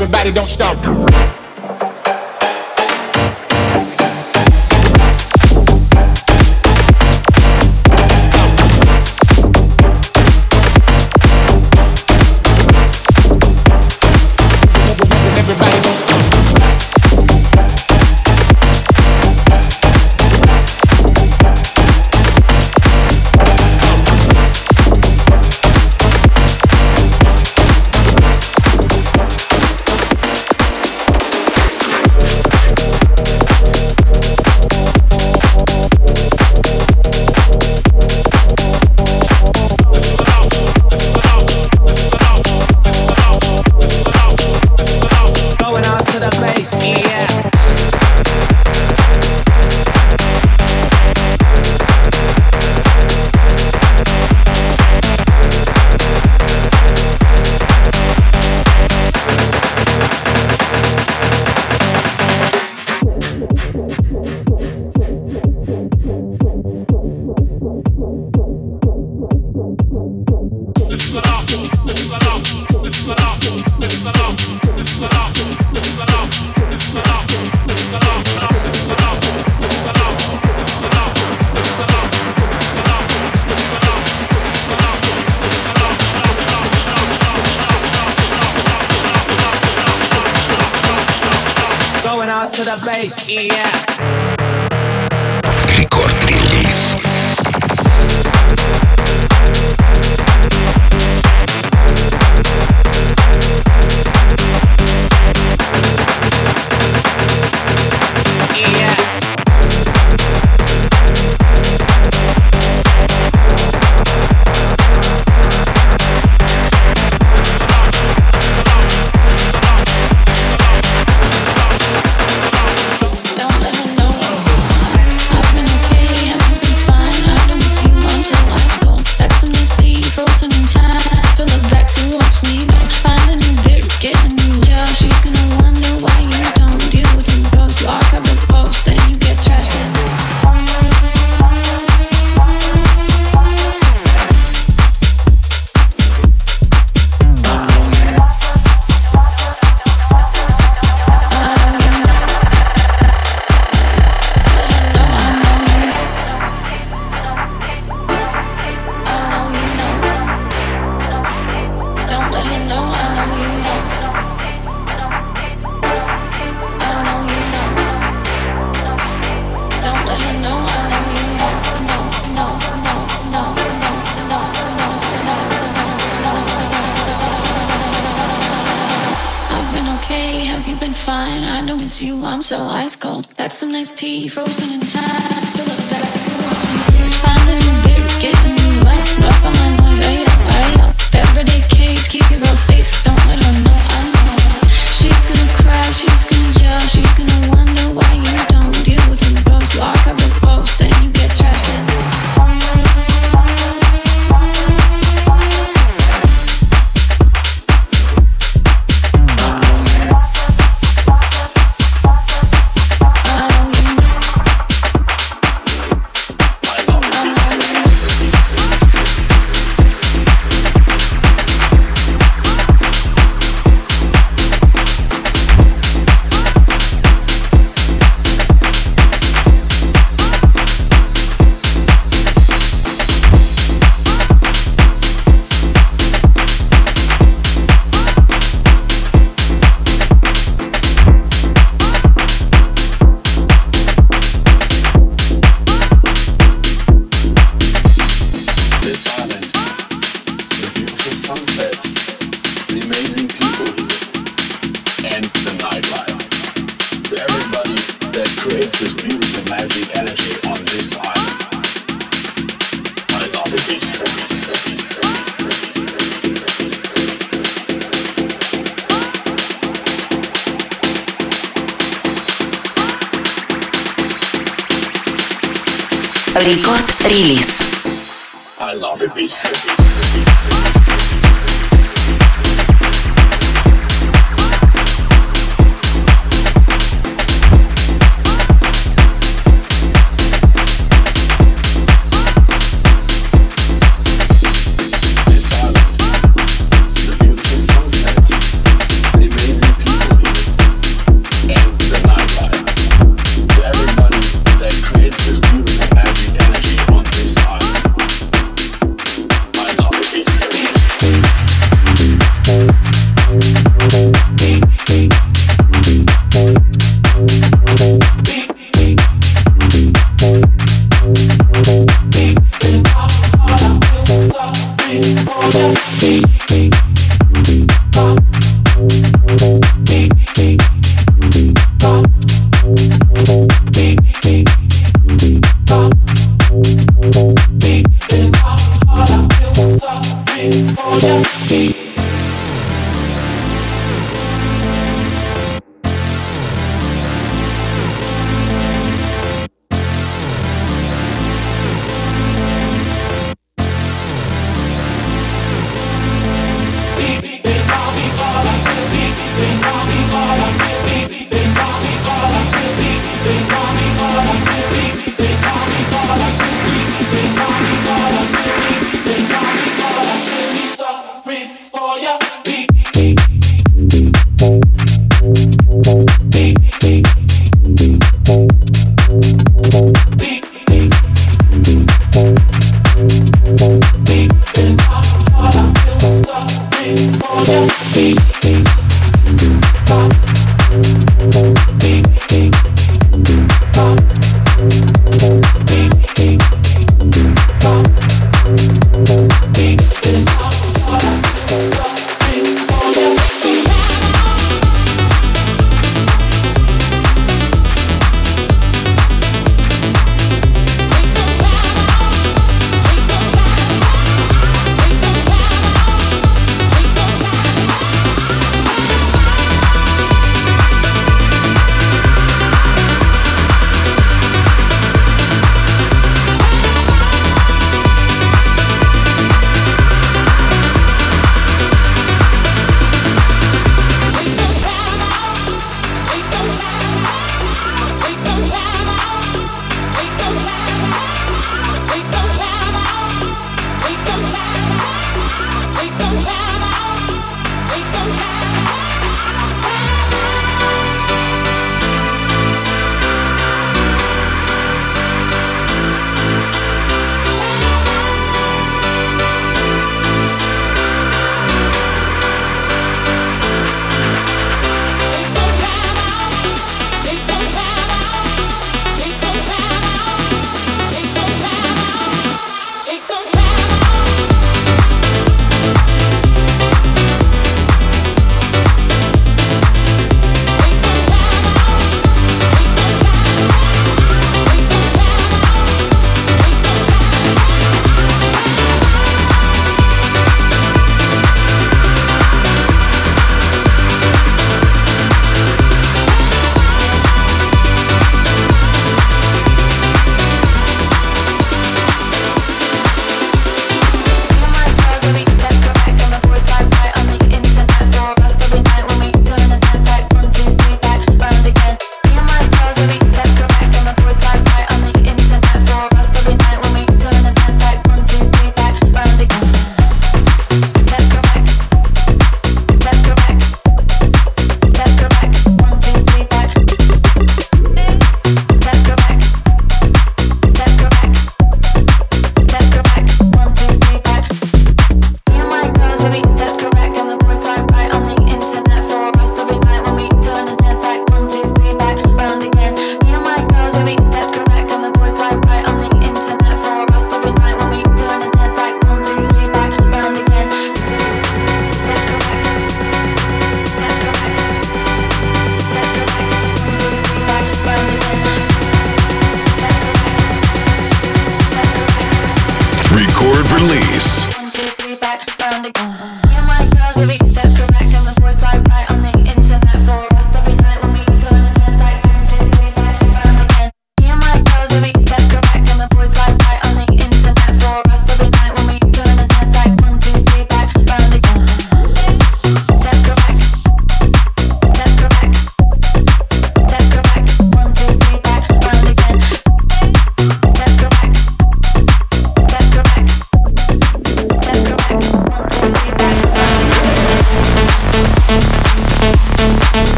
everybody don't stop.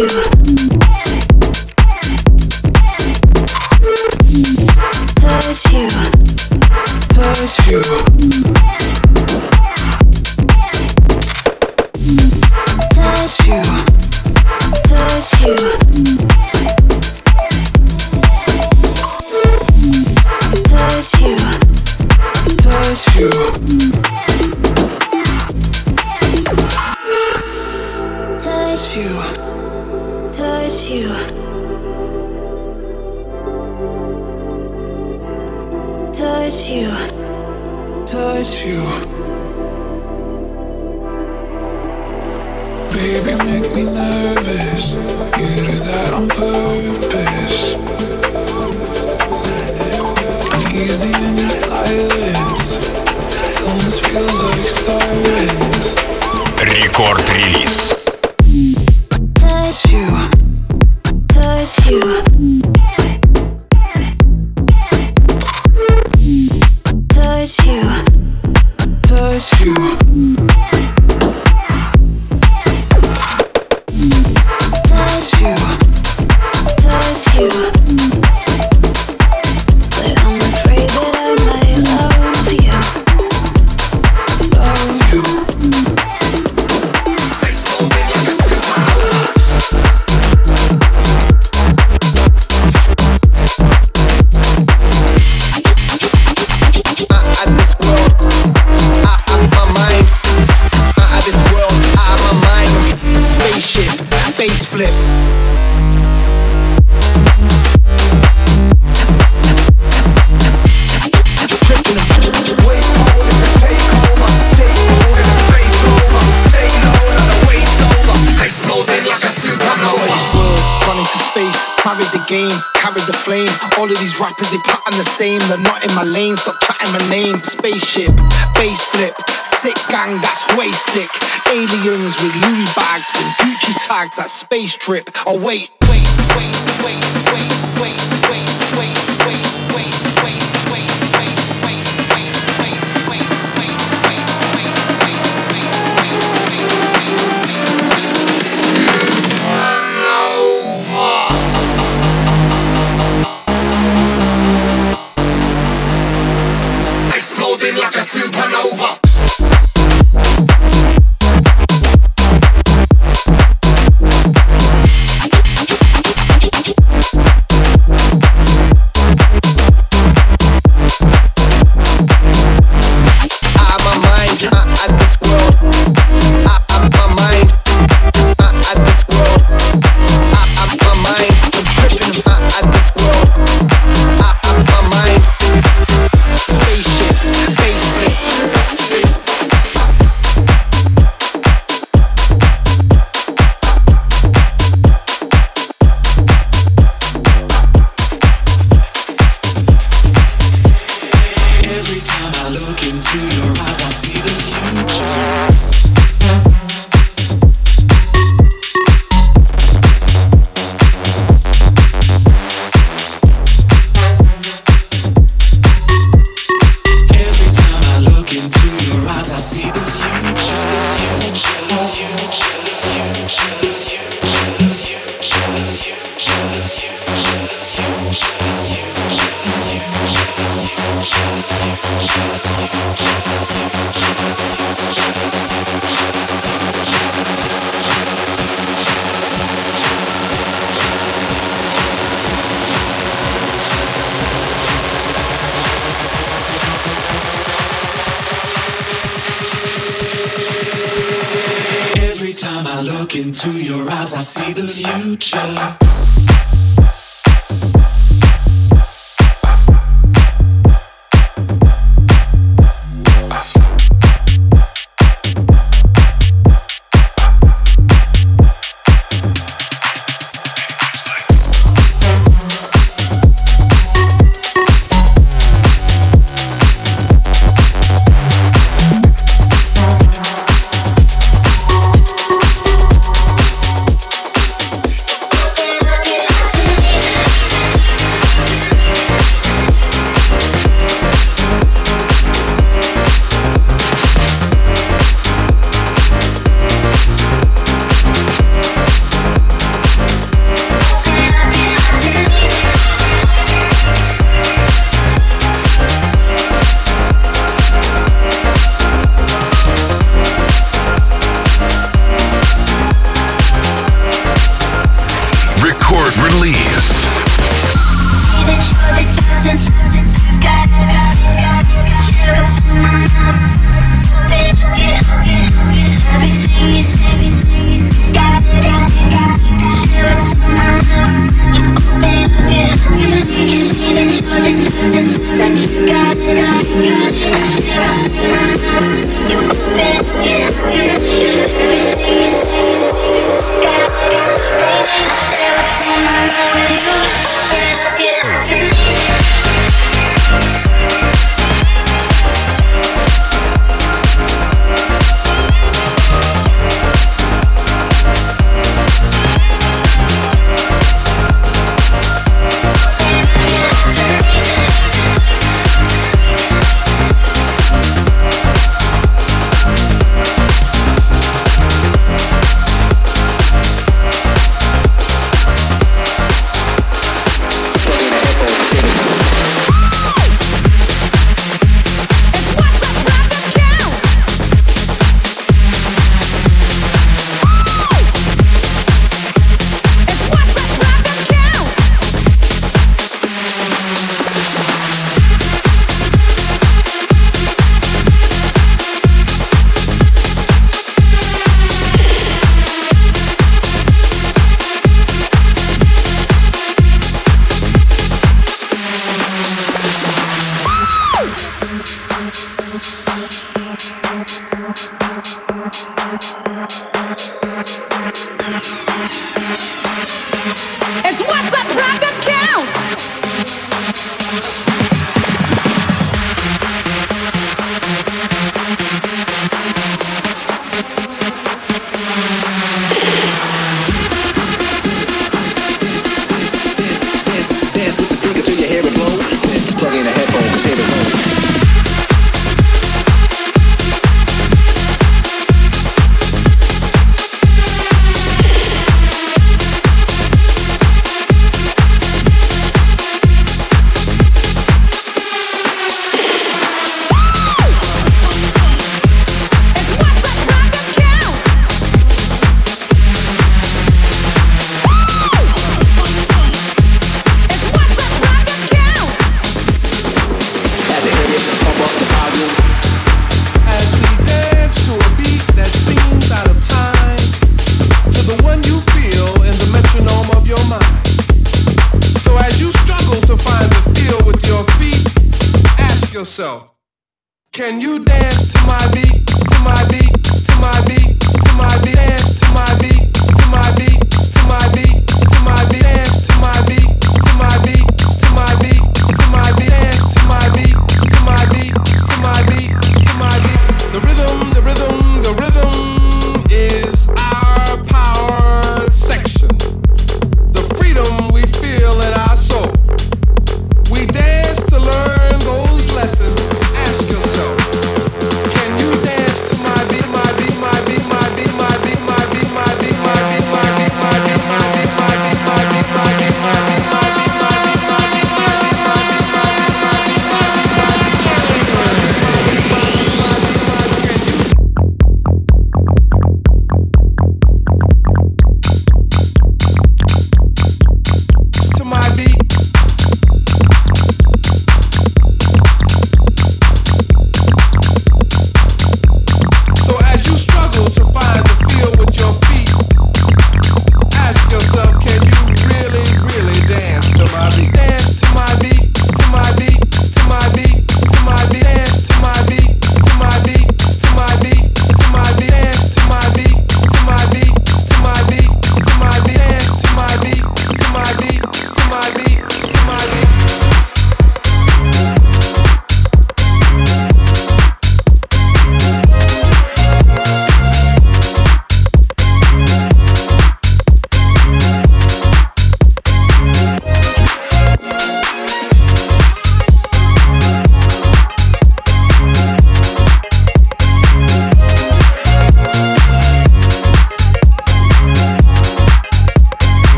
you. the game, carry the flame. All of these rappers, they pattern the same. They're not in my lane, stop chatting my name. Spaceship, base flip, sick gang, that's way sick. Aliens with Louis bags and Gucci tags, that space trip. Oh wait. the future.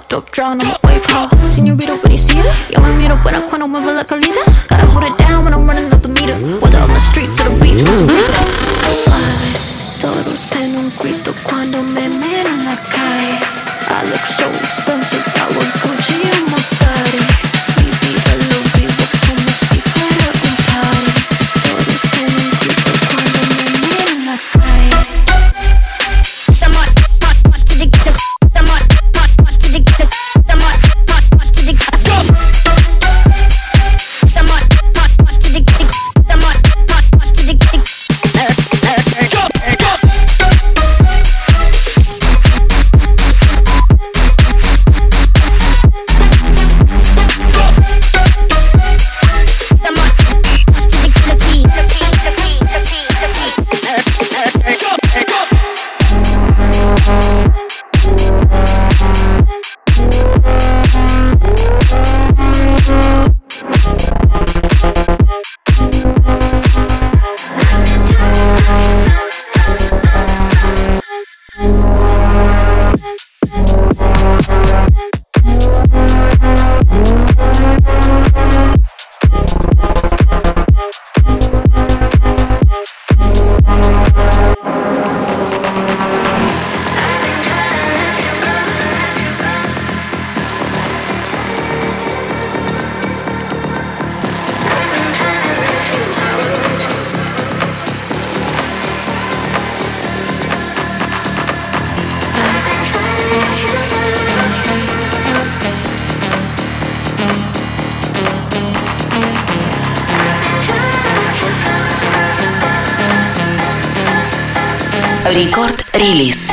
pressure. Oh. drown, I'm a wave hall. Senorita, when you see her, yo me miro Рекорд-релиз.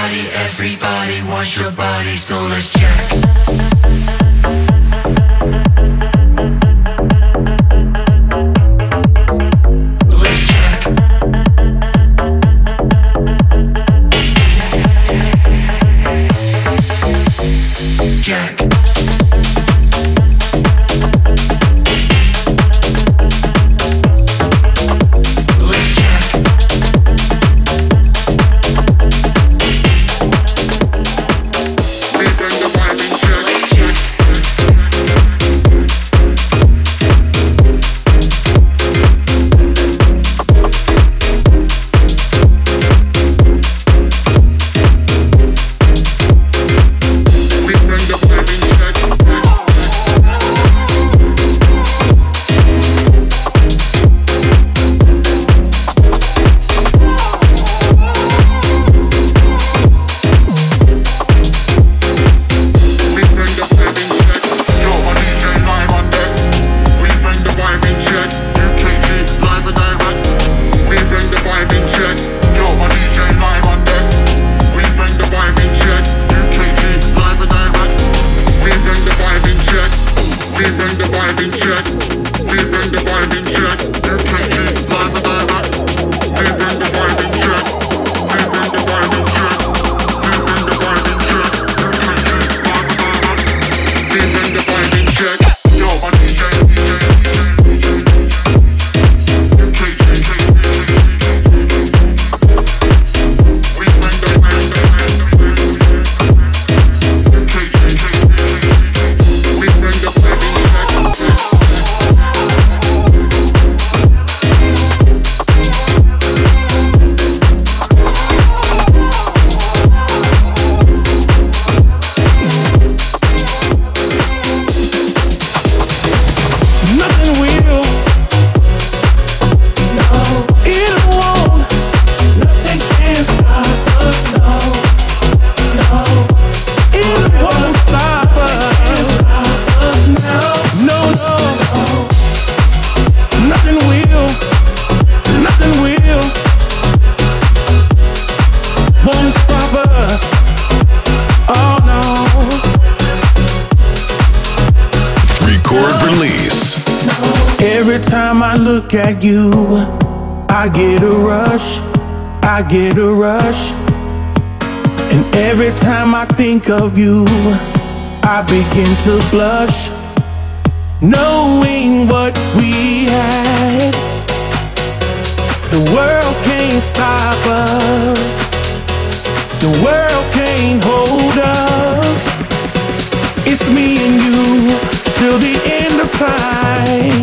body, everybody wants your body, so let's check. Get a rush. And every time I think of you, I begin to blush. Knowing what we had, the world can't stop us. The world can't hold us. It's me and you till the end of time.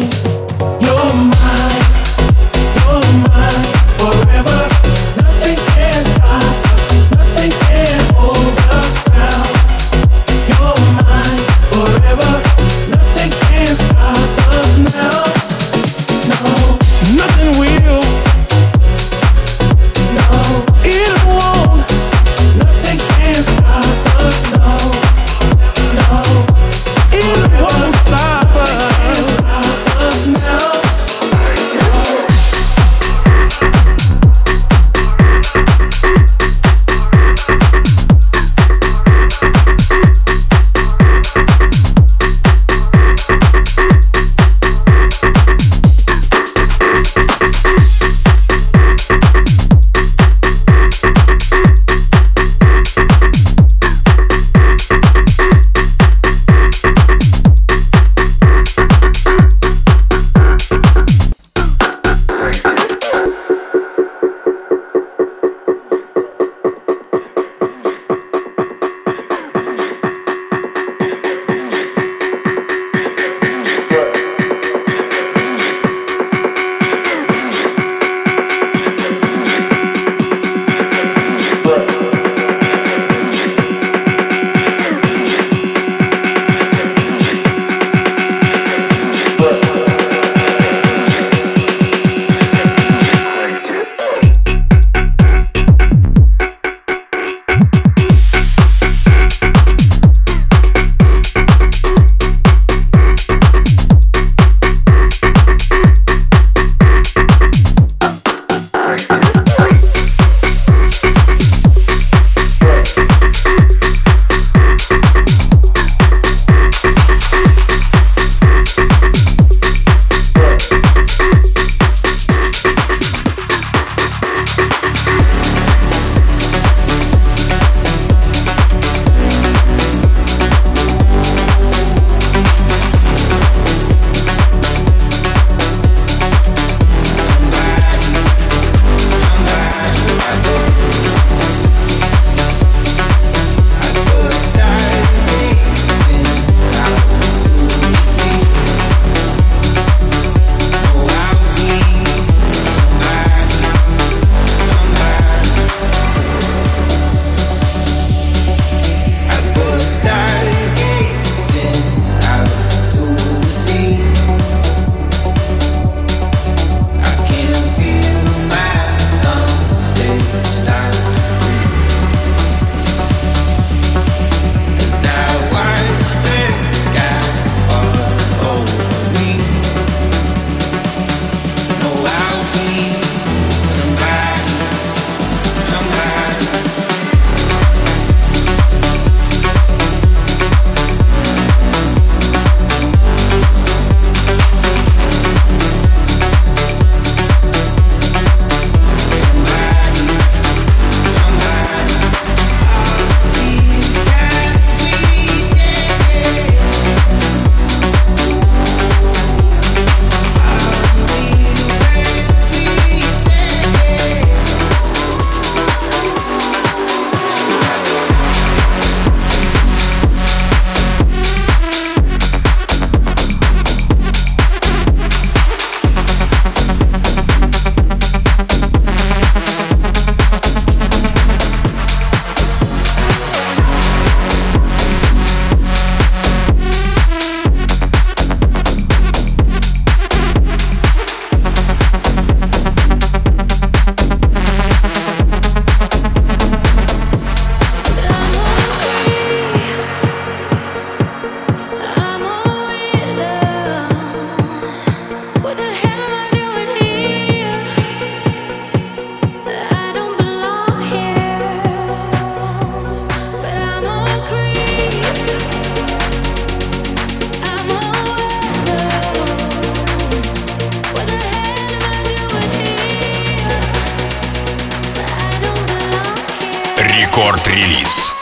Рекорд-релиз.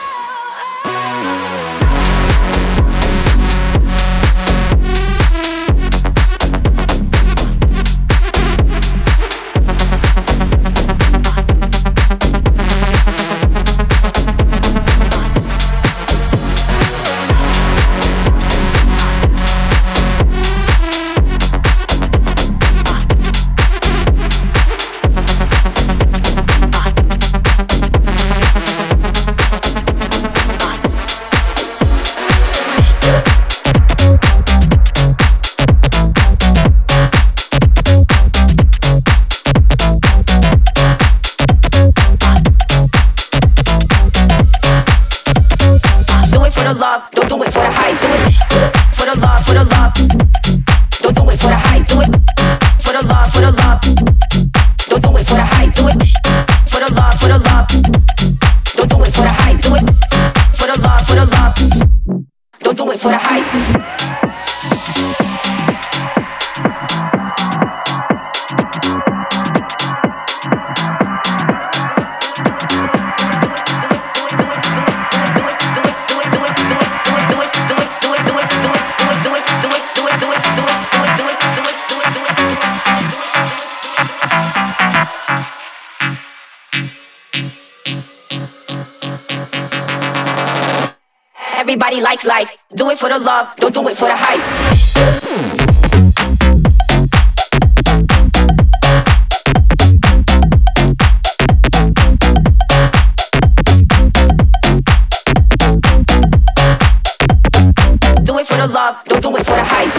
Do it for the love, don't do it for the hype. Do it for the love, don't do it for the hype.